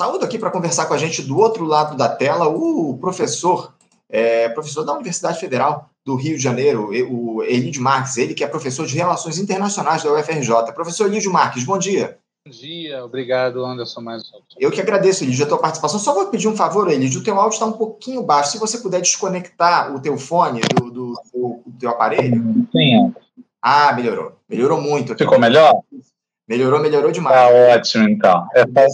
Saúdo aqui para conversar com a gente do outro lado da tela o professor, é, professor da Universidade Federal do Rio de Janeiro, o Elídio Marques, ele que é professor de Relações Internacionais da UFRJ. Professor Elídio Marques, bom dia. Bom dia, obrigado, Anderson. Mais Eu que agradeço, Elídio, a tua participação. Só vou pedir um favor, Elídio, o teu áudio está um pouquinho baixo. Se você puder desconectar o teu fone do, do, do, do teu aparelho. Sim. Ah, melhorou. Melhorou muito. Ficou melhor? Melhorou, melhorou demais. Tá ótimo, então. É, tá,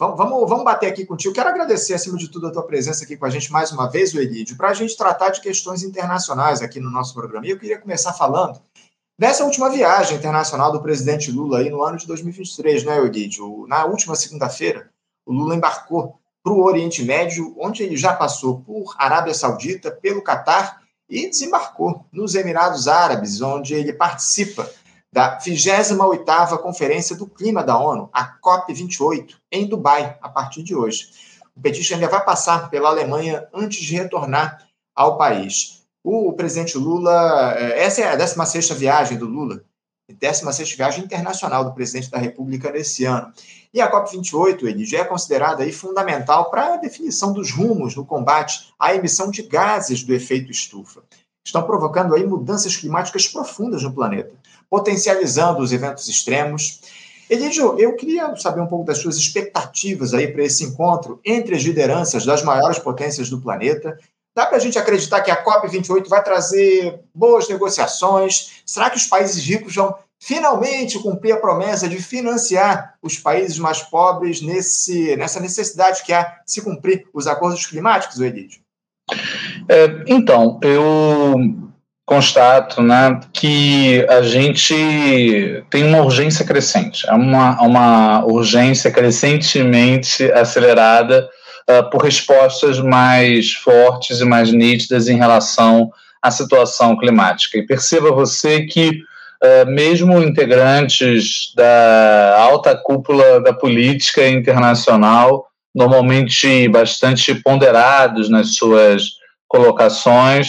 Vamos, vamos, bater aqui contigo. Quero agradecer, acima de tudo, a tua presença aqui com a gente mais uma vez, o para a gente tratar de questões internacionais aqui no nosso programa. E eu queria começar falando dessa última viagem internacional do presidente Lula aí no ano de 2023, né, Elídio? Na última segunda-feira, o Lula embarcou para o Oriente Médio, onde ele já passou por Arábia Saudita, pelo Catar e desembarcou nos Emirados Árabes, onde ele participa da 28ª Conferência do Clima da ONU, a COP28, em Dubai, a partir de hoje. O petista ainda vai passar pela Alemanha antes de retornar ao país. O presidente Lula, eh, essa é a 16ª viagem do Lula, 16ª viagem internacional do presidente da República nesse ano. E a COP28, ele já é considerada aí fundamental para a definição dos rumos no combate à emissão de gases do efeito estufa. Estão provocando aí mudanças climáticas profundas no planeta potencializando os eventos extremos. Elidio, eu queria saber um pouco das suas expectativas aí para esse encontro entre as lideranças das maiores potências do planeta. Dá para a gente acreditar que a COP28 vai trazer boas negociações? Será que os países ricos vão finalmente cumprir a promessa de financiar os países mais pobres nesse, nessa necessidade que há de se cumprir os acordos climáticos, Elidio? É, então, eu constato né, que a gente tem uma urgência crescente, é uma, uma urgência crescentemente acelerada uh, por respostas mais fortes e mais nítidas em relação à situação climática. E perceba você que, uh, mesmo integrantes da alta cúpula da política internacional, normalmente bastante ponderados nas suas colocações,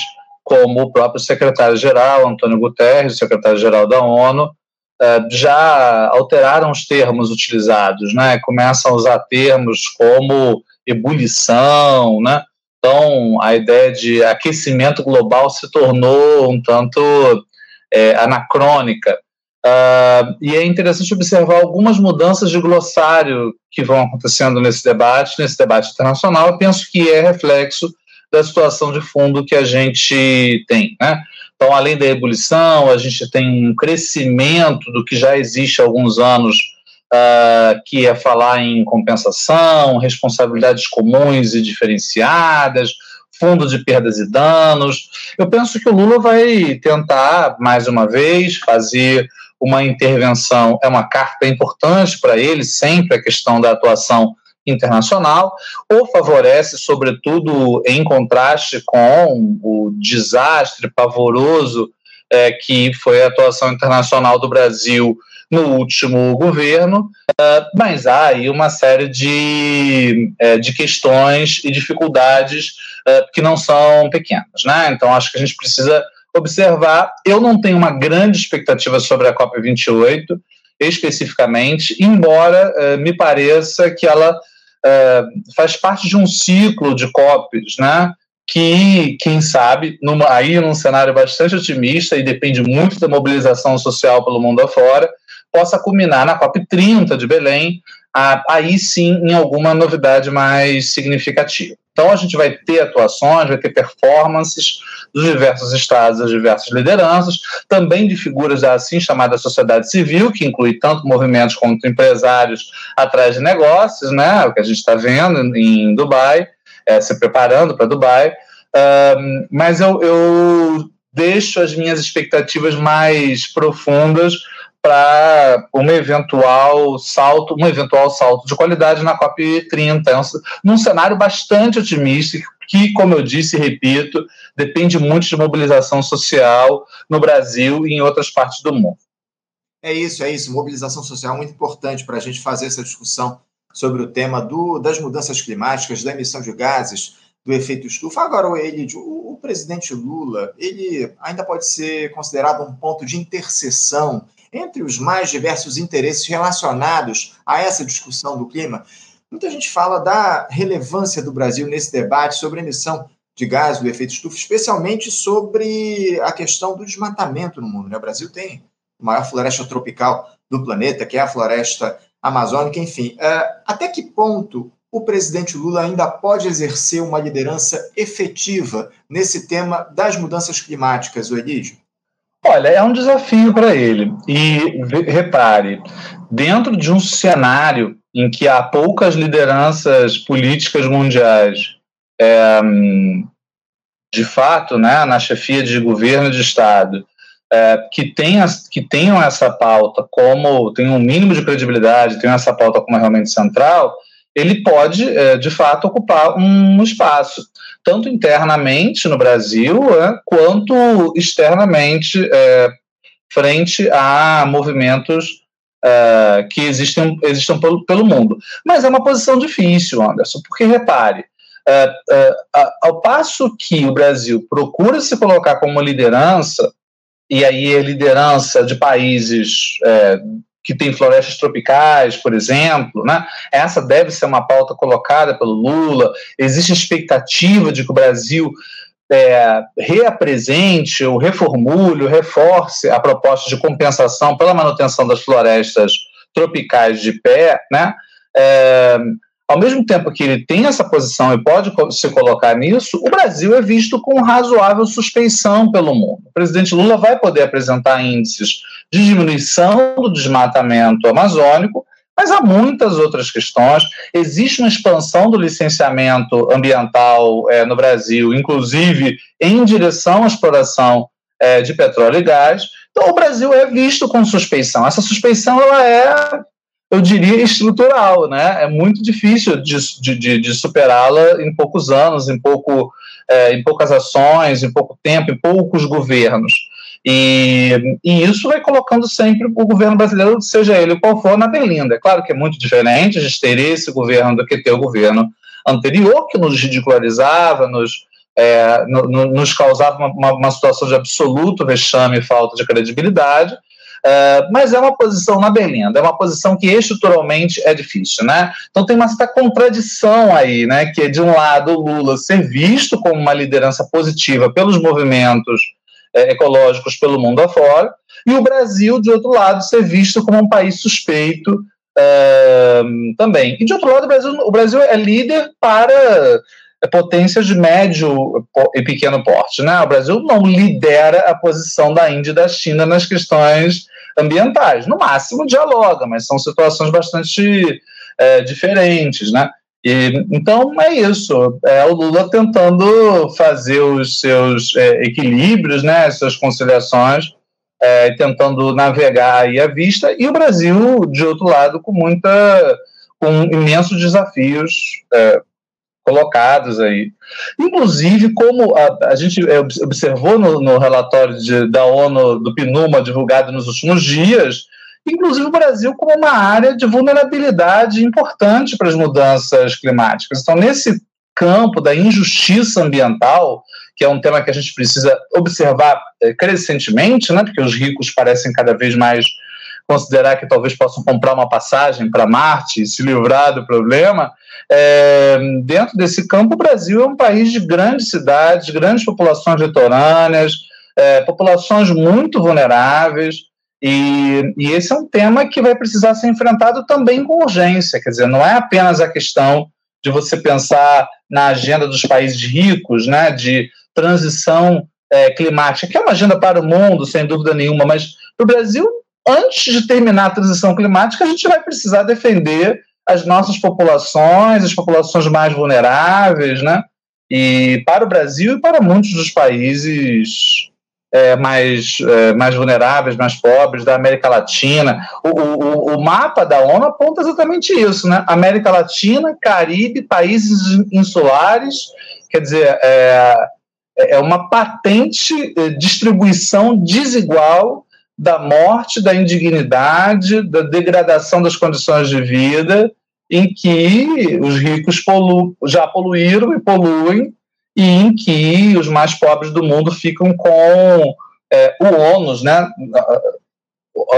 como o próprio secretário-geral, Antônio Guterres, secretário-geral da ONU, eh, já alteraram os termos utilizados, né? começam a usar termos como ebulição, né? então a ideia de aquecimento global se tornou um tanto é, anacrônica. Uh, e é interessante observar algumas mudanças de glossário que vão acontecendo nesse debate, nesse debate internacional. Eu penso que é reflexo da situação de fundo que a gente tem. Né? Então, além da ebulição, a gente tem um crescimento do que já existe há alguns anos, uh, que é falar em compensação, responsabilidades comuns e diferenciadas, fundo de perdas e danos. Eu penso que o Lula vai tentar, mais uma vez, fazer uma intervenção. É uma carta importante para ele, sempre a questão da atuação internacional, ou favorece, sobretudo, em contraste com o desastre pavoroso é, que foi a atuação internacional do Brasil no último governo, uh, mas há aí uma série de, uh, de questões e dificuldades uh, que não são pequenas. Né? Então, acho que a gente precisa observar. Eu não tenho uma grande expectativa sobre a COP28, especificamente, embora me pareça que ela é, faz parte de um ciclo de COPs, né? que, quem sabe, numa, aí num cenário bastante otimista e depende muito da mobilização social pelo mundo afora, possa culminar na COP30 de Belém, aí sim em alguma novidade mais significativa. Então a gente vai ter atuações, vai ter performances dos diversos estados, das diversas lideranças, também de figuras da assim chamada sociedade civil, que inclui tanto movimentos quanto empresários atrás de negócios, né? O que a gente está vendo em Dubai, é, se preparando para Dubai. Um, mas eu, eu deixo as minhas expectativas mais profundas para um eventual salto, um eventual salto de qualidade na COP 30, é num cenário bastante otimista, que, como eu disse e repito, depende muito de mobilização social no Brasil e em outras partes do mundo. É isso, é isso. Mobilização social é muito importante para a gente fazer essa discussão sobre o tema do, das mudanças climáticas, da emissão de gases, do efeito estufa. Agora, ele, o, o presidente Lula, ele ainda pode ser considerado um ponto de interseção entre os mais diversos interesses relacionados a essa discussão do clima, muita gente fala da relevância do Brasil nesse debate sobre emissão de gás do efeito estufa, especialmente sobre a questão do desmatamento no mundo. Né? O Brasil tem a maior floresta tropical do planeta, que é a floresta amazônica, enfim. Uh, até que ponto o presidente Lula ainda pode exercer uma liderança efetiva nesse tema das mudanças climáticas, o Elígio? Olha, é um desafio para ele. E repare, dentro de um cenário em que há poucas lideranças políticas mundiais, é, de fato, né, na chefia de governo de Estado, é, que, tenha, que tenham essa pauta como, tenham um mínimo de credibilidade, tenham essa pauta como realmente central, ele pode, é, de fato, ocupar um espaço, tanto internamente no Brasil, é, quanto externamente, é, frente a movimentos é, que existem, existem pelo, pelo mundo. Mas é uma posição difícil, Anderson, porque repare, é, é, ao passo que o Brasil procura se colocar como liderança, e aí a liderança de países que tem florestas tropicais, por exemplo, né? Essa deve ser uma pauta colocada pelo Lula. Existe expectativa de que o Brasil é, reapresente, ou reformule, ou reforce a proposta de compensação pela manutenção das florestas tropicais de pé, né? É, ao mesmo tempo que ele tem essa posição e pode se colocar nisso, o Brasil é visto com razoável suspeição pelo mundo. O presidente Lula vai poder apresentar índices de diminuição do desmatamento amazônico, mas há muitas outras questões. Existe uma expansão do licenciamento ambiental é, no Brasil, inclusive em direção à exploração é, de petróleo e gás. Então, o Brasil é visto com suspeição. Essa suspeição ela é, eu diria, estrutural. Né? É muito difícil de, de, de superá-la em poucos anos, em, pouco, é, em poucas ações, em pouco tempo, em poucos governos. E, e, isso vai colocando sempre o governo brasileiro, seja ele qual for, na berlinda. É claro que é muito diferente a gente ter esse governo do que ter o governo anterior, que nos ridicularizava, nos, é, no, no, nos causava uma, uma, situação de absoluto vexame e falta de credibilidade. É, mas é uma posição na berlinda, é uma posição que estruturalmente é difícil, né? Então tem uma certa contradição aí, né? Que é de um lado o Lula ser visto como uma liderança positiva pelos movimentos é, ecológicos pelo mundo afora, e o Brasil, de outro lado, ser visto como um país suspeito é, também. E, de outro lado, o Brasil, o Brasil é líder para potências de médio e pequeno porte. Né? O Brasil não lidera a posição da Índia e da China nas questões ambientais. No máximo, dialoga, mas são situações bastante é, diferentes. Né? E, então é isso, é o Lula tentando fazer os seus é, equilíbrios, né, as suas conciliações, é, tentando navegar aí a vista, e o Brasil, de outro lado, com muita, com imensos desafios é, colocados aí. Inclusive, como a, a gente é, observou no, no relatório de, da ONU, do PNUMA, divulgado nos últimos dias, inclusive o Brasil como uma área de vulnerabilidade importante para as mudanças climáticas. Então, nesse campo da injustiça ambiental, que é um tema que a gente precisa observar é, crescentemente, né, porque os ricos parecem cada vez mais considerar que talvez possam comprar uma passagem para Marte e se livrar do problema. É, dentro desse campo, o Brasil é um país de grandes cidades, grandes populações litorâneas, é, populações muito vulneráveis. E, e, esse é um tema que vai precisar ser enfrentado também com urgência. Quer dizer, não é apenas a questão de você pensar na agenda dos países ricos, né, de transição é, climática, que é uma agenda para o mundo, sem dúvida nenhuma, mas para o Brasil, antes de terminar a transição climática, a gente vai precisar defender as nossas populações, as populações mais vulneráveis, né? E para o Brasil e para muitos dos países é, mais, é, mais vulneráveis, mais pobres da América Latina. O, o, o, mapa da ONU aponta exatamente isso, né? América Latina, Caribe, países insulares, quer dizer, é, é uma patente é, distribuição desigual da morte, da indignidade, da degradação das condições de vida, em que os ricos polu já poluíram e poluem e em que os mais pobres do mundo ficam com é, o ônus, né,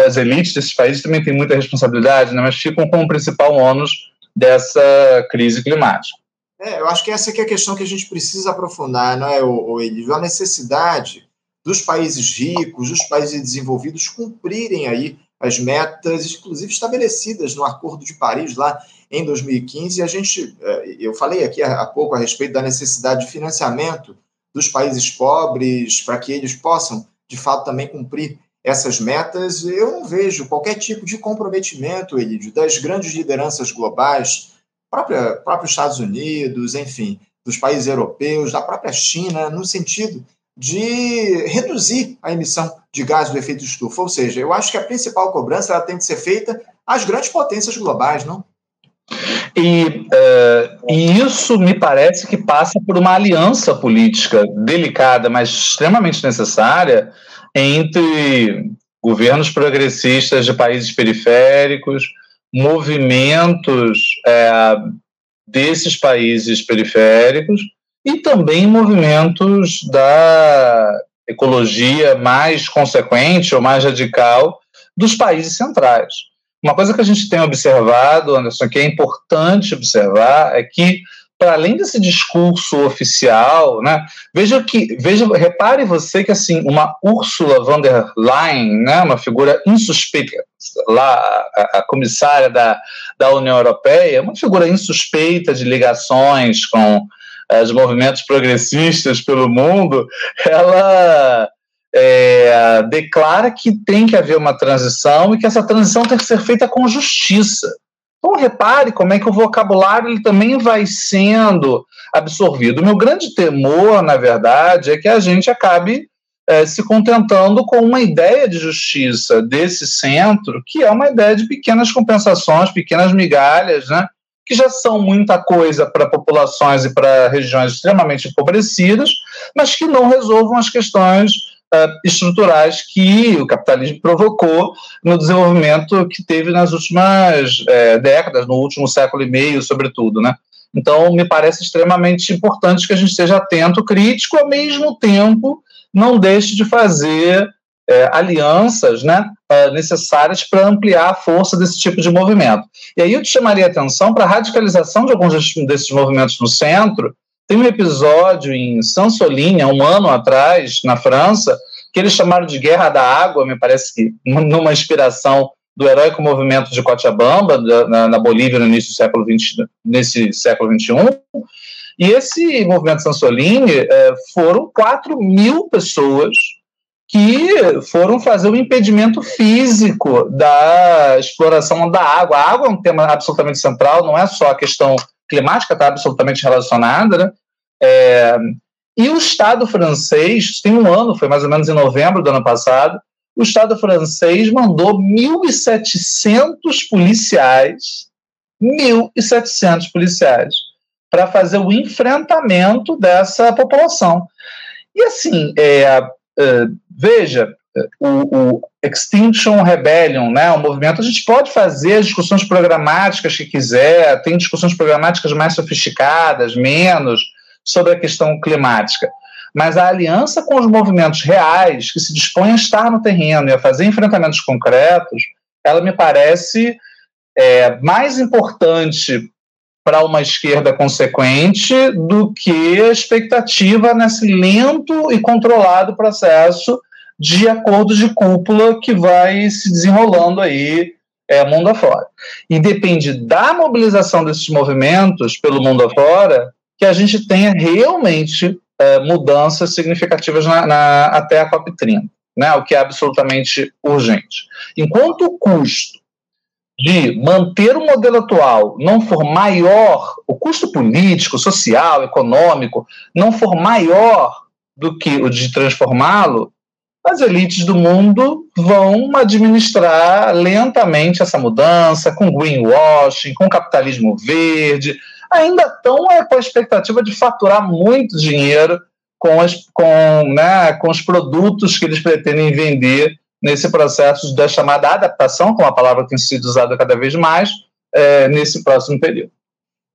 as elites desses países também têm muita responsabilidade, né, mas ficam com o principal ônus dessa crise climática. É, eu acho que essa é a questão que a gente precisa aprofundar, não é, o, o A necessidade dos países ricos, dos países desenvolvidos cumprirem aí as metas, inclusive estabelecidas no Acordo de Paris lá em 2015. A gente, é, eu falei aqui há pouco a respeito da necessidade de financiamento dos países pobres para que eles possam, de fato, também cumprir essas metas. Eu não vejo qualquer tipo de comprometimento, Elidio, das grandes lideranças globais, própria, próprios Estados Unidos, enfim, dos países europeus, da própria China, no sentido de reduzir a emissão de gás do efeito estufa. Ou seja, eu acho que a principal cobrança ela tem que ser feita às grandes potências globais, não? E, uh, e, isso me parece que passa por uma aliança política delicada, mas extremamente necessária, entre governos progressistas de países periféricos, movimentos é, desses países periféricos e também movimentos da ecologia mais consequente ou mais radical dos países centrais. Uma coisa que a gente tem observado, Anderson, que é importante observar, é que para além desse discurso oficial, né, veja que, veja, repare você que assim uma Ursula von der Leyen, né, uma figura insuspeita, lá a, a comissária da, da União Europeia, uma figura insuspeita de ligações com os movimentos progressistas pelo mundo, ela é, declara que tem que haver uma transição e que essa transição tem que ser feita com justiça. Então, repare como é que o vocabulário ele também vai sendo absorvido. O meu grande temor, na verdade, é que a gente acabe é, se contentando com uma ideia de justiça desse centro, que é uma ideia de pequenas compensações, pequenas migalhas, né, que já são muita coisa para populações e para regiões extremamente empobrecidas, mas que não resolvam as questões uh, estruturais que o capitalismo provocou no desenvolvimento que teve nas últimas é, décadas, no último século e meio, sobretudo, né? Então, me parece extremamente importante que a gente esteja atento, crítico, ao mesmo tempo não deixe de fazer é, alianças né, necessárias para ampliar a força desse tipo de movimento. E aí eu te chamaria a atenção para a radicalização de alguns desses movimentos no centro, tem um episódio em Sansolinha, um ano atrás, na França, que eles chamaram de Guerra da Água, me parece que numa inspiração do heróico movimento de Cochabamba, na, na Bolívia, no início do século XX, nesse século XXI. E esse movimento Sansolini eh, foram 4 mil pessoas que foram fazer o impedimento físico da exploração da água. A água é um tema absolutamente central, não é só a questão climática, está absolutamente relacionada, né? É, e o Estado francês, tem um ano, foi mais ou menos em novembro do ano passado, o Estado francês mandou 1.700 policiais, 1.700 policiais, para fazer o enfrentamento dessa população. E assim, é, é, veja, o, o, Extinction Rebellion, né, o movimento, a gente pode fazer as discussões programáticas que quiser, tem discussões programáticas mais sofisticadas, menos, sobre a questão climática. Mas a aliança com os movimentos reais, que se dispõem a estar no terreno e a fazer enfrentamentos concretos, ela me parece é, mais importante para uma esquerda consequente do que a expectativa nesse lento e controlado processo de acordos de cúpula que vai se desenrolando aí é, mundo afora. E depende da mobilização desses movimentos pelo mundo afora que a gente tenha realmente é, mudanças significativas na, na, até a COP30, né, o que é absolutamente urgente. Enquanto o custo de manter o modelo atual não for maior, o custo político, social, econômico, não for maior do que o de transformá-lo, as elites do mundo vão administrar lentamente essa mudança com greenwashing, com capitalismo verde, ainda estão é, com a expectativa de faturar muito dinheiro com, as, com, né, com os produtos que eles pretendem vender nesse processo da chamada adaptação, com é a palavra que tem sido usada cada vez mais, é, nesse próximo período.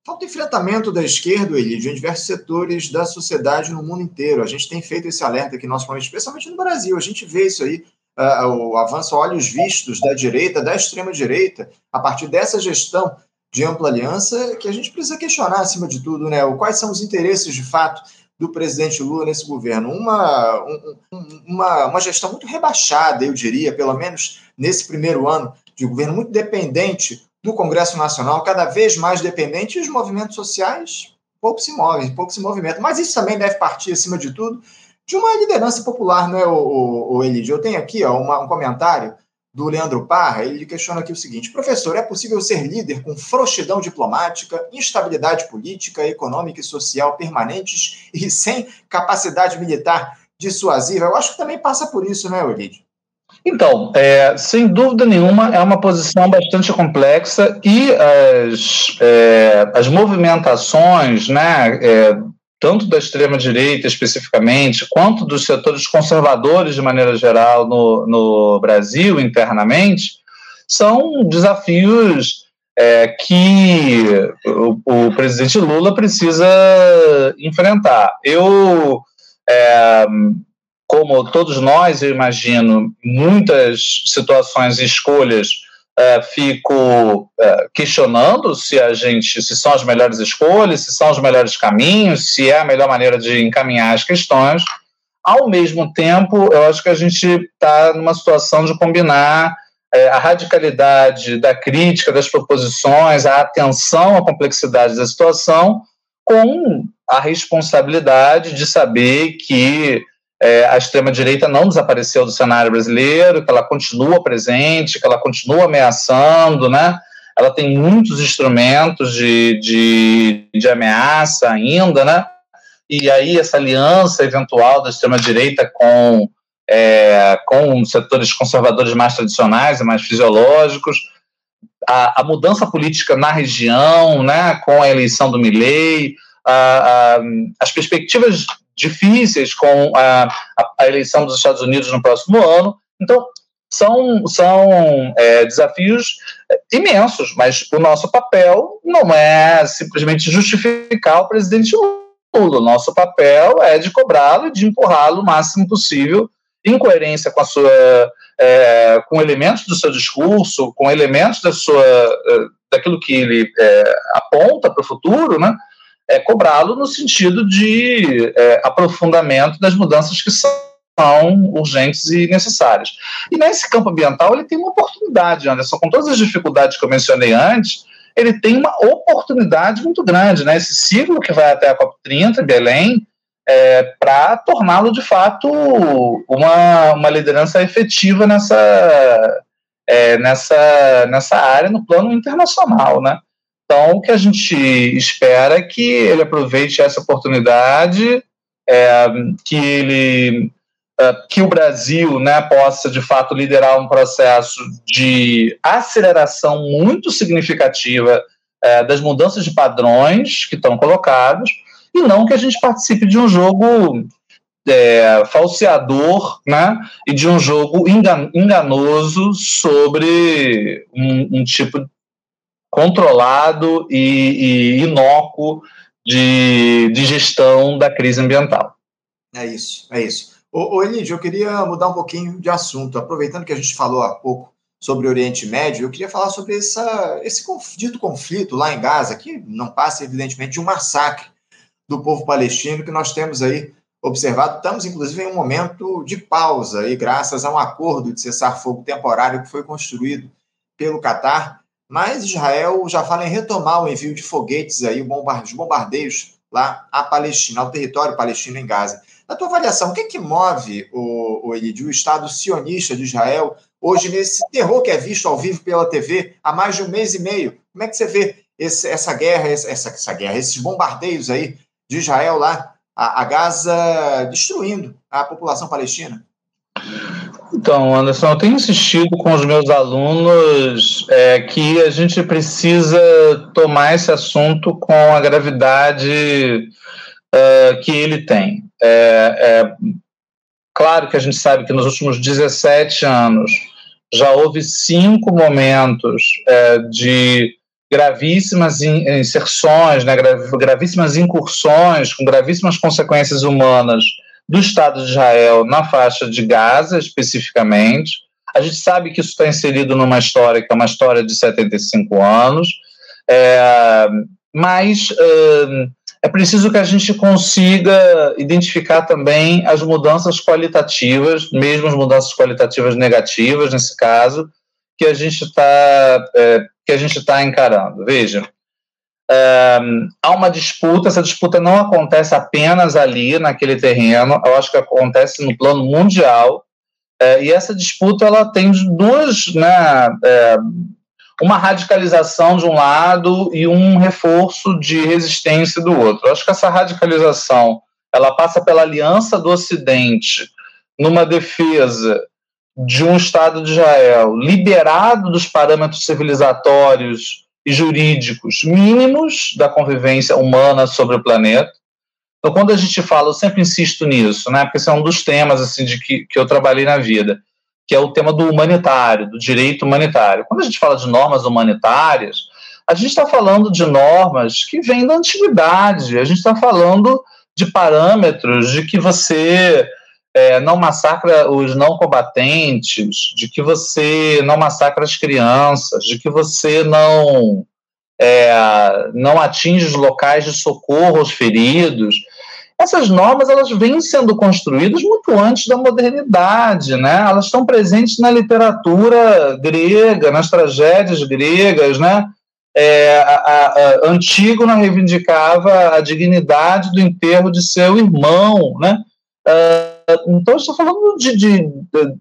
Falta enfrentamento da esquerda, Elidio, em diversos setores da sociedade no mundo inteiro. A gente tem feito esse alerta aqui, nosso especialmente no Brasil. A gente vê isso aí uh, o avanço olhos vistos da direita, da extrema-direita, a partir dessa gestão de ampla aliança, que a gente precisa questionar, acima de tudo, né? Quais são os interesses, de fato, do presidente Lula nesse governo. Uma, um, uma, uma gestão muito rebaixada, eu diria, pelo menos nesse primeiro ano de governo, muito dependente do Congresso Nacional, cada vez mais dependente, e os movimentos sociais pouco se movem, pouco se movimentam. Mas isso também deve partir, acima de tudo, de uma liderança popular, não é, o, o, o Elidio? Eu tenho aqui ó, uma, um comentário do Leandro Parra, ele questiona aqui o seguinte: professor, é possível ser líder com frouxidão diplomática, instabilidade política, econômica e social permanentes e sem capacidade militar dissuasiva? Eu acho que também passa por isso, né, Elidio? Então, é, sem dúvida nenhuma, é uma posição bastante complexa e as, é, as movimentações né, é, tanto da extrema-direita especificamente, quanto dos setores conservadores de maneira geral no, no Brasil, internamente, são desafios é, que o, o, presidente Lula precisa enfrentar. Eu, é, como todos nós, eu imagino, muitas situações e escolhas é, fico é, questionando se a gente, se são as melhores escolhas, se são os melhores caminhos, se é a melhor maneira de encaminhar as questões. Ao mesmo tempo, eu acho que a gente está numa situação de combinar é, a radicalidade da crítica, das proposições, a atenção à complexidade da situação, com a responsabilidade de saber que é, a extrema-direita não desapareceu do cenário brasileiro, que ela continua presente, que ela continua ameaçando, né? Ela tem muitos instrumentos de, de, de ameaça ainda, né? E aí essa aliança eventual da extrema-direita com, é, com setores conservadores mais tradicionais e mais fisiológicos, a, a, mudança política na região, né, com a eleição do Milley, a, a, as perspectivas difíceis com a, a, eleição dos Estados Unidos no próximo ano. Então, são, são é, desafios imensos, mas o nosso papel não é simplesmente justificar o presidente Lula. O nosso papel é de cobrá-lo de empurrá-lo o máximo possível, em coerência com a sua. É, com elementos do seu discurso, com elementos da sua, é, daquilo que ele é, aponta para o futuro, né? É, cobrá-lo no sentido de é, aprofundamento das mudanças que são urgentes e necessárias. E nesse campo ambiental ele tem uma oportunidade, Anderson, com todas as dificuldades que eu mencionei antes, ele tem uma oportunidade muito grande, né? Esse ciclo que vai até a COP30 em Belém, é, para torná-lo de fato uma, uma liderança efetiva nessa, é, nessa, nessa área no plano internacional, né? Então, o que a gente espera é que ele aproveite essa oportunidade, é, que ele é, que o Brasil né, possa de fato liderar um processo de aceleração muito significativa é, das mudanças de padrões que estão colocados, e não que a gente participe de um jogo é, falseador né, e de um jogo enganoso sobre um, um tipo controlado e, e inócuo de, de gestão da crise ambiental. É isso, é isso. Ô, ô Elidio, eu queria mudar um pouquinho de assunto. Aproveitando que a gente falou há pouco sobre o Oriente Médio, eu queria falar sobre essa, esse dito conflito lá em Gaza, que não passa, evidentemente, de um massacre do povo palestino que nós temos aí observado. Estamos, inclusive, em um momento de pausa, aí, graças a um acordo de cessar-fogo temporário que foi construído pelo Catar mas Israel já fala em retomar o envio de foguetes aí, os bombardeios lá à Palestina, ao território palestino em Gaza. Na tua avaliação, o que, é que move o, o, o Estado sionista de Israel hoje nesse terror que é visto ao vivo pela TV há mais de um mês e meio? Como é que você vê esse, essa guerra, essa, essa guerra, esses bombardeios aí de Israel lá a, a Gaza destruindo a população palestina? Então, Anderson, eu tenho insistido com os meus alunos é, que a gente precisa tomar esse assunto com a gravidade é, que ele tem. É, é claro que a gente sabe que nos últimos 17 anos já houve cinco momentos é, de gravíssimas inserções, né, gravíssimas incursões, com gravíssimas consequências humanas do Estado de Israel na faixa de Gaza, especificamente. A gente sabe que isso está inserido numa história que é uma história de 75 anos, é, mas uh, é preciso que a gente consiga identificar também as mudanças qualitativas, mesmo as mudanças qualitativas negativas, nesse caso, que a gente está é, que a gente está encarando. Veja, há uma disputa, essa disputa não acontece apenas ali naquele terreno, eu acho que acontece no plano mundial, é, e essa disputa ela tem duas, né, é, uma radicalização de um lado e um reforço de resistência do outro. Eu acho que essa radicalização ela passa pela aliança do Ocidente numa defesa de um Estado de Israel liberado dos parâmetros civilizatórios jurídicos mínimos da convivência humana sobre o planeta. Então, quando a gente fala, eu sempre insisto nisso, né, porque esse é um dos temas assim, de que, que eu trabalhei na vida, que é o tema do humanitário, do direito humanitário. Quando a gente fala de normas humanitárias, a gente está falando de normas que vêm da antiguidade, a gente está falando de parâmetros de que você é, não massacra os não combatentes, de que você não massacra as crianças, de que você não é, não atinge os locais de socorro aos feridos. Essas normas elas vêm sendo construídas muito antes da modernidade, né? Elas estão presentes na literatura grega, nas tragédias gregas, né? É, a, a, a Antígona reivindicava a dignidade do enterro de seu irmão, né? Uh, então, estou falando de, de,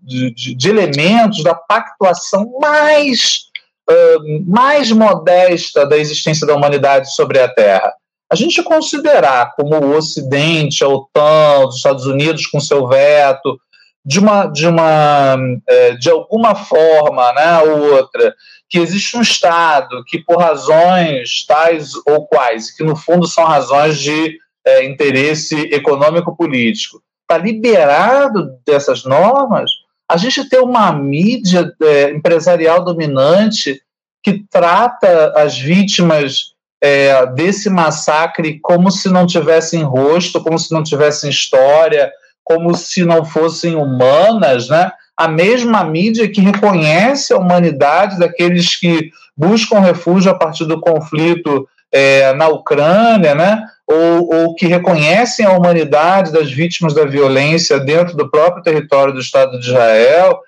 de, de, elementos da pactuação mais, uh, mais modesta da existência da humanidade sobre a Terra. A gente considerar como o Ocidente, a OTAN, os Estados Unidos com seu veto, de uma, de uma, é, de alguma forma, né, ou outra, que existe um Estado que por razões tais ou quais, que no fundo são razões de é, interesse econômico político, está liberado dessas normas, a gente tem uma mídia é, empresarial dominante que trata as vítimas é, desse massacre como se não tivessem rosto, como se não tivessem história, como se não fossem humanas, né? A mesma mídia que reconhece a humanidade daqueles que buscam refúgio a partir do conflito é, na Ucrânia, né? Ou, ou que reconhecem a humanidade das vítimas da violência dentro do próprio território do Estado de Israel,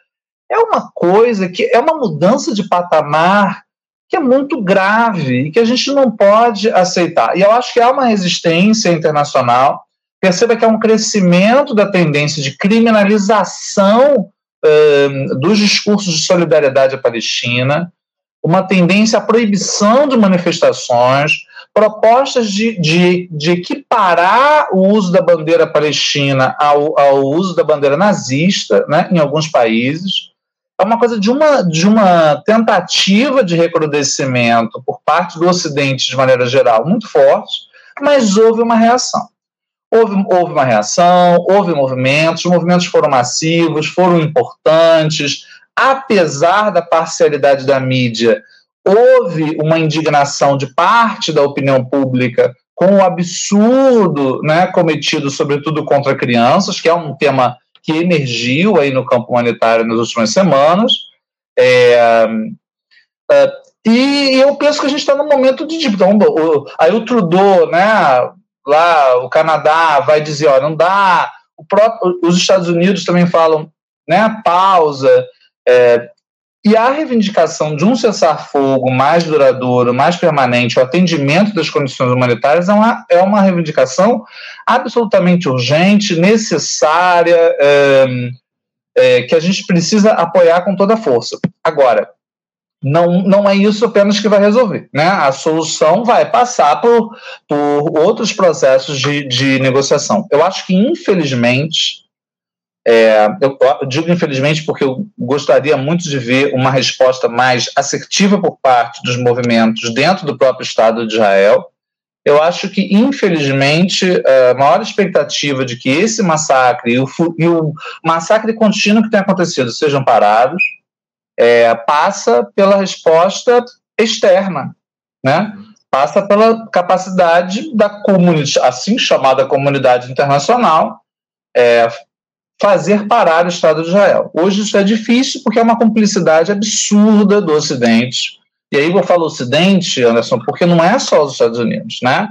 é uma coisa que é uma mudança de patamar que é muito grave e que a gente não pode aceitar. E eu acho que há uma resistência internacional. Perceba que há um crescimento da tendência de criminalização uh, dos discursos de solidariedade à Palestina, uma tendência à proibição de manifestações, propostas de, de, de equiparar o uso da bandeira palestina ao, ao uso da bandeira nazista né, em alguns países. É uma coisa de uma, de uma tentativa de recrudescimento por parte do Ocidente, de maneira geral, muito forte, mas houve uma reação. Houve, houve uma reação, houve movimentos, os movimentos foram massivos, foram importantes, apesar da parcialidade da mídia houve uma indignação de parte da opinião pública com o absurdo né, cometido, sobretudo contra crianças, que é um tema que emergiu aí no campo humanitário nas últimas semanas. É, é, e eu penso que a gente está num momento de então, o, aí o Trudeau, né, lá o Canadá vai dizer, ó, não dá. Próprio, os Estados Unidos também falam, né, pausa. É, e a reivindicação de um cessar-fogo mais duradouro, mais permanente, o atendimento das condições humanitárias é uma, é uma reivindicação absolutamente urgente, necessária, é, é, que a gente precisa apoiar com toda a força. Agora, não, não é isso apenas que vai resolver. Né? A solução vai passar por, por outros processos de, de negociação. Eu acho que, infelizmente, é, eu, digo infelizmente porque eu gostaria muito de ver uma resposta mais assertiva por parte dos movimentos dentro do próprio Estado de Israel. Eu acho que, infelizmente, a maior expectativa de que esse massacre e o, e o massacre contínuo que tem acontecido sejam parados é, passa pela resposta externa, né? passa pela capacidade da comunidade, assim chamada comunidade internacional, é, fazer parar o Estado de Israel. Hoje isso é difícil porque é uma cumplicidade absurda do Ocidente. E aí eu falo Ocidente, Anderson, porque não é só os Estados Unidos, né?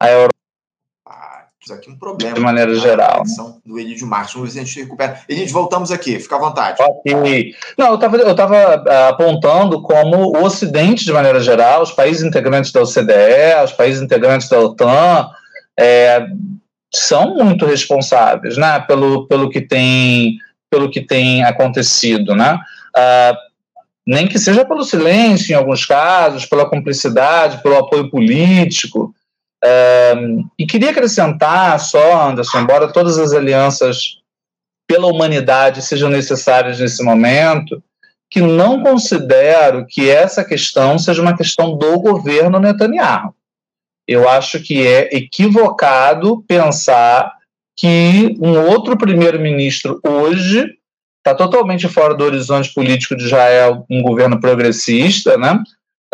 A Europa aqui um problema. De maneira geral. Né? Do Elidio Marques. Vamos ver se a gente recupera. Elidio, voltamos aqui, fica à vontade. Ok. Não, eu estava eu tava ah, apontando como o Ocidente, de maneira geral, os países integrantes da OCDE, os países integrantes da OTAN, é, são muito responsáveis né, pelo, pelo, que tem, pelo que tem acontecido. Né? Ah, nem que seja pelo silêncio, em alguns casos, pela cumplicidade, pelo apoio político. Um, e queria acrescentar só, Anderson, embora todas as alianças pela humanidade sejam necessárias nesse momento, que não considero que essa questão seja uma questão do governo Netanyahu. Eu acho que é equivocado pensar que um outro primeiro-ministro hoje está totalmente fora do horizonte político de Israel, um governo progressista, né?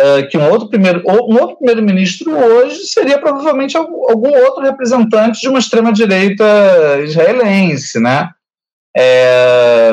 Uh, que um outro primeiro um outro primeiro-ministro hoje seria provavelmente algum, algum, outro representante de uma extrema direita israelense, né? É,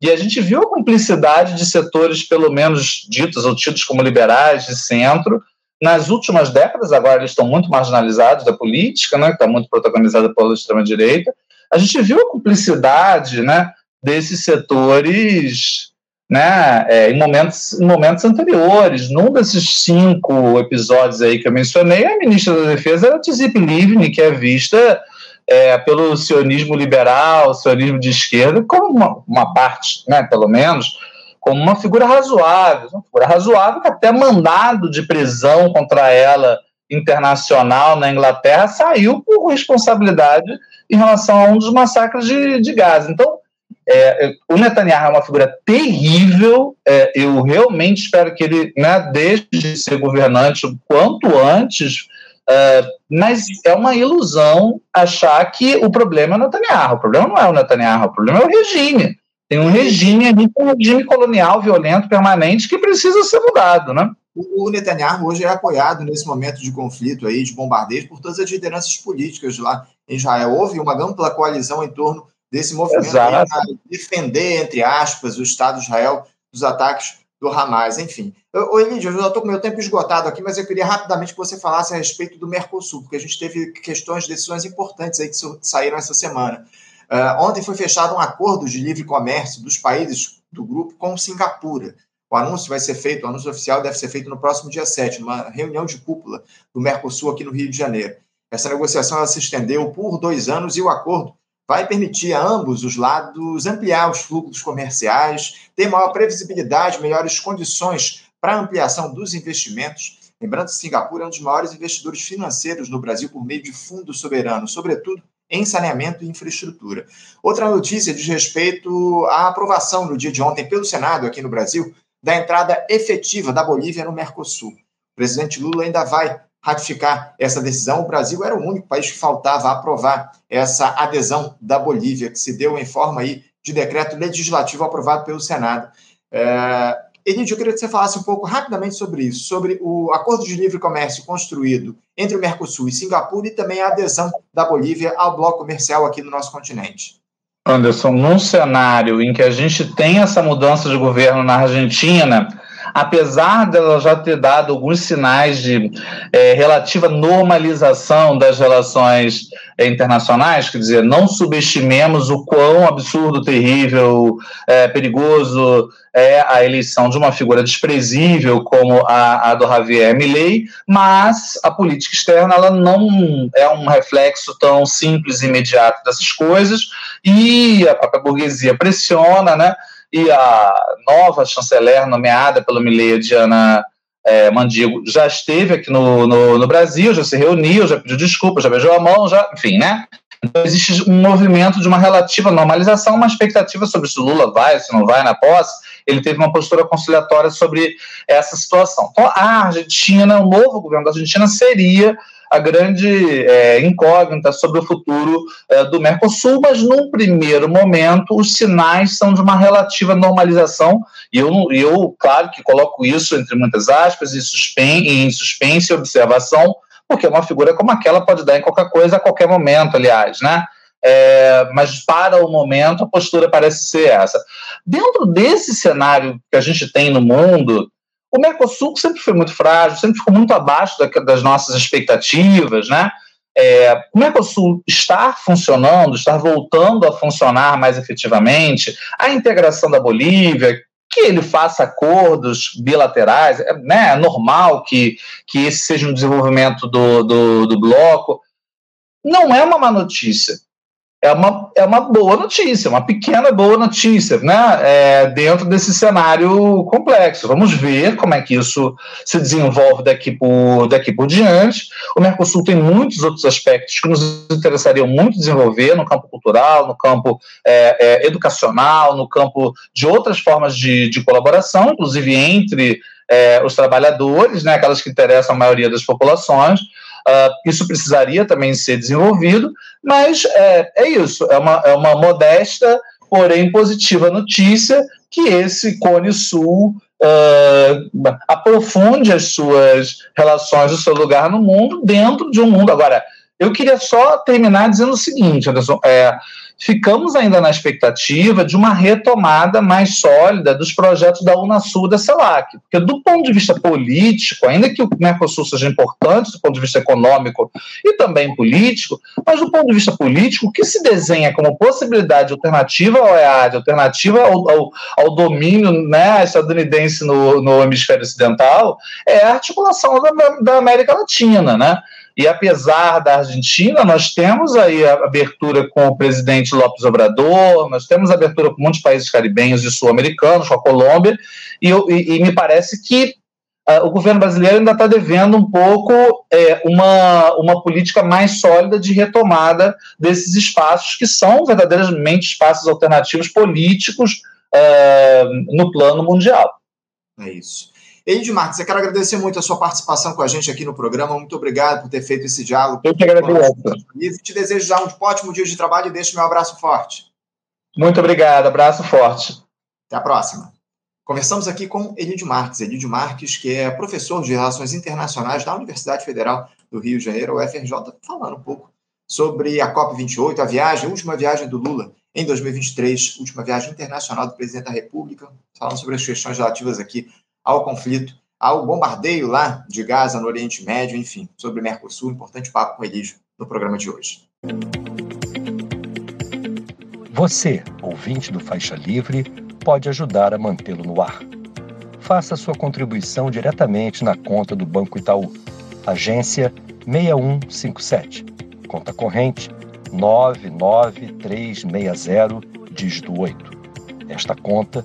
e a gente viu a cumplicidade de setores pelo menos ditos ou tidos como liberais de centro nas últimas décadas. Agora eles estão muito marginalizados da política, né? Que está muito protagonizada pela extrema direita. A gente viu a cumplicidade, né? Desses setores né, é, em, momentos, em momentos anteriores. Num desses cinco episódios aí que eu mencionei, a ministra da Defesa era Tzip Livni, que é vista é, pelo sionismo liberal, sionismo de esquerda, como uma, uma parte, né, pelo menos, como uma figura razoável, uma figura razoável que até mandado de prisão contra ela internacional na Inglaterra saiu por responsabilidade em relação a um dos massacres de, de Gaza. Então, é, o Netanyahu é uma figura terrível. É, eu realmente espero que ele né, deixe de ser governante o quanto antes. É, mas é uma ilusão achar que o problema é o Netanyahu. O problema não é o Netanyahu, o problema é o regime. Tem um regime um regime colonial violento permanente que precisa ser mudado, né? O Netanyahu hoje é apoiado nesse momento de conflito aí, de bombardeio, por todas as lideranças políticas lá em Israel. Houve uma ampla coalizão em torno desse movimento para defender, entre aspas, o Estado de Israel dos ataques do Hamas, enfim. Ô, Elidio, eu já estou com meu tempo esgotado aqui, mas eu queria rapidamente que você falasse a respeito do Mercosul, porque a gente teve questões, decisões importantes aí que saíram essa semana. Uh, ontem foi fechado um acordo de livre comércio dos países do grupo com Singapura. O anúncio vai ser feito, o anúncio oficial deve ser feito no próximo dia 7, numa reunião de cúpula do Mercosul aqui no Rio de Janeiro. Essa negociação ela se estendeu por dois anos e o acordo vai permitir a ambos os lados ampliar os fluxos comerciais, ter maior previsibilidade, melhores condições para ampliação dos investimentos. Lembrando que Singapura é um dos maiores investidores financeiros no Brasil por meio de fundo soberano, sobretudo em saneamento e infraestrutura. Outra notícia diz respeito à aprovação no dia de ontem pelo Senado aqui no Brasil da entrada efetiva da Bolívia no Mercosul. O presidente Lula ainda vai ratificar essa decisão. O Brasil era o único país que faltava aprovar essa adesão da Bolívia, que se deu em forma aí de decreto legislativo aprovado pelo Senado. É... Elidio, eu queria que você falasse um pouco rapidamente sobre isso, sobre o acordo de livre comércio construído entre o Mercosul e Singapura e também a adesão da Bolívia ao bloco comercial aqui no nosso continente. Anderson, num cenário em que a gente tem essa mudança de governo na Argentina, apesar dela já ter dado alguns sinais de é, relativa normalização das relações é, internacionais, quer dizer, não subestimemos o quão absurdo, terrível, é, perigoso é a eleição de uma figura desprezível como a, a do Javier Milei, mas a política externa ela não é um reflexo tão simples e imediato dessas coisas, e a própria burguesia pressiona, né? E a nova chanceler nomeada pelo Milei, Diana é, Mandigo, já esteve aqui no, no, no, Brasil, já se reuniu, já pediu desculpa, já beijou a mão, já, enfim, né? Então existe um movimento de uma relativa normalização, uma expectativa sobre se Lula vai, se não vai na posse. Ele teve uma postura conciliatória sobre essa situação. Então, a Argentina, o novo governo da Argentina seria a grande é, incógnita sobre o futuro é, do Mercosul, mas num primeiro momento os sinais são de uma relativa normalização, e eu, eu claro que coloco isso entre muitas aspas, em suspense, em suspense e observação, porque uma figura como aquela pode dar em qualquer coisa a qualquer momento, aliás, né? é, mas para o momento a postura parece ser essa. Dentro desse cenário que a gente tem no mundo, o Mercosul sempre foi muito frágil, sempre ficou muito abaixo da, das nossas expectativas, né? É, o Mercosul estar funcionando, estar voltando a funcionar mais efetivamente, a integração da Bolívia, que ele faça acordos bilaterais, é, né, é normal que, que esse seja um desenvolvimento do, do, do bloco, não é uma má notícia é uma, é uma boa notícia, uma pequena boa notícia, né? É, dentro desse cenário complexo. Vamos ver como é que isso se desenvolve daqui por, daqui por diante. O Mercosul tem muitos outros aspectos que nos interessariam muito desenvolver no campo cultural, no campo é, é, educacional, no campo de outras formas de, de colaboração, inclusive entre é, os trabalhadores, né, aquelas que interessam a maioria das populações. Uh, isso precisaria também ser desenvolvido, mas é, é isso, é uma, é uma modesta, porém positiva notícia que esse Cone Sul uh, aprofunde as suas relações, o seu lugar no mundo, dentro de um mundo. Agora, eu queria só terminar dizendo o seguinte, Anderson, é, ficamos ainda na expectativa de uma retomada mais sólida dos projetos da Unasul da CELAC, porque do ponto de vista político, ainda que o Mercosul seja importante do ponto de vista econômico e também político, mas do ponto de vista político, o que se desenha como possibilidade alternativa ao EAD, alternativa ao, ao, ao domínio né, estadunidense no, no hemisfério ocidental, é a articulação da, da América Latina, né? E apesar da Argentina, nós temos aí a abertura com o presidente Lopes Obrador, nós temos abertura com muitos países caribenhos e sul-americanos, com a Colômbia, e, e, e me parece que uh, o governo brasileiro ainda está devendo um pouco é, uma, uma política mais sólida de retomada desses espaços, que são verdadeiramente espaços alternativos políticos uh, no plano mundial. É isso. Eide Marques, eu quero agradecer muito a sua participação com a gente aqui no programa. Muito obrigado por ter feito esse diálogo. Eu que agradeço. E te desejo já um ótimo dia de trabalho e deixo meu abraço forte. Muito obrigado, abraço forte. Até a próxima. Conversamos aqui com Elidio Marques. Elidio Marques, que é professor de Relações Internacionais da Universidade Federal do Rio de Janeiro, UFRJ, falando um pouco sobre a COP28, a viagem, a última viagem do Lula em 2023, última viagem internacional do presidente da República, falando sobre as questões relativas aqui ao conflito, ao bombardeio lá de Gaza no Oriente Médio, enfim, sobre o Mercosul. Importante papo com Elígio no programa de hoje. Você, ouvinte do Faixa Livre, pode ajudar a mantê-lo no ar. Faça sua contribuição diretamente na conta do Banco Itaú, agência 6157, conta corrente 99360, dígito 8. Esta conta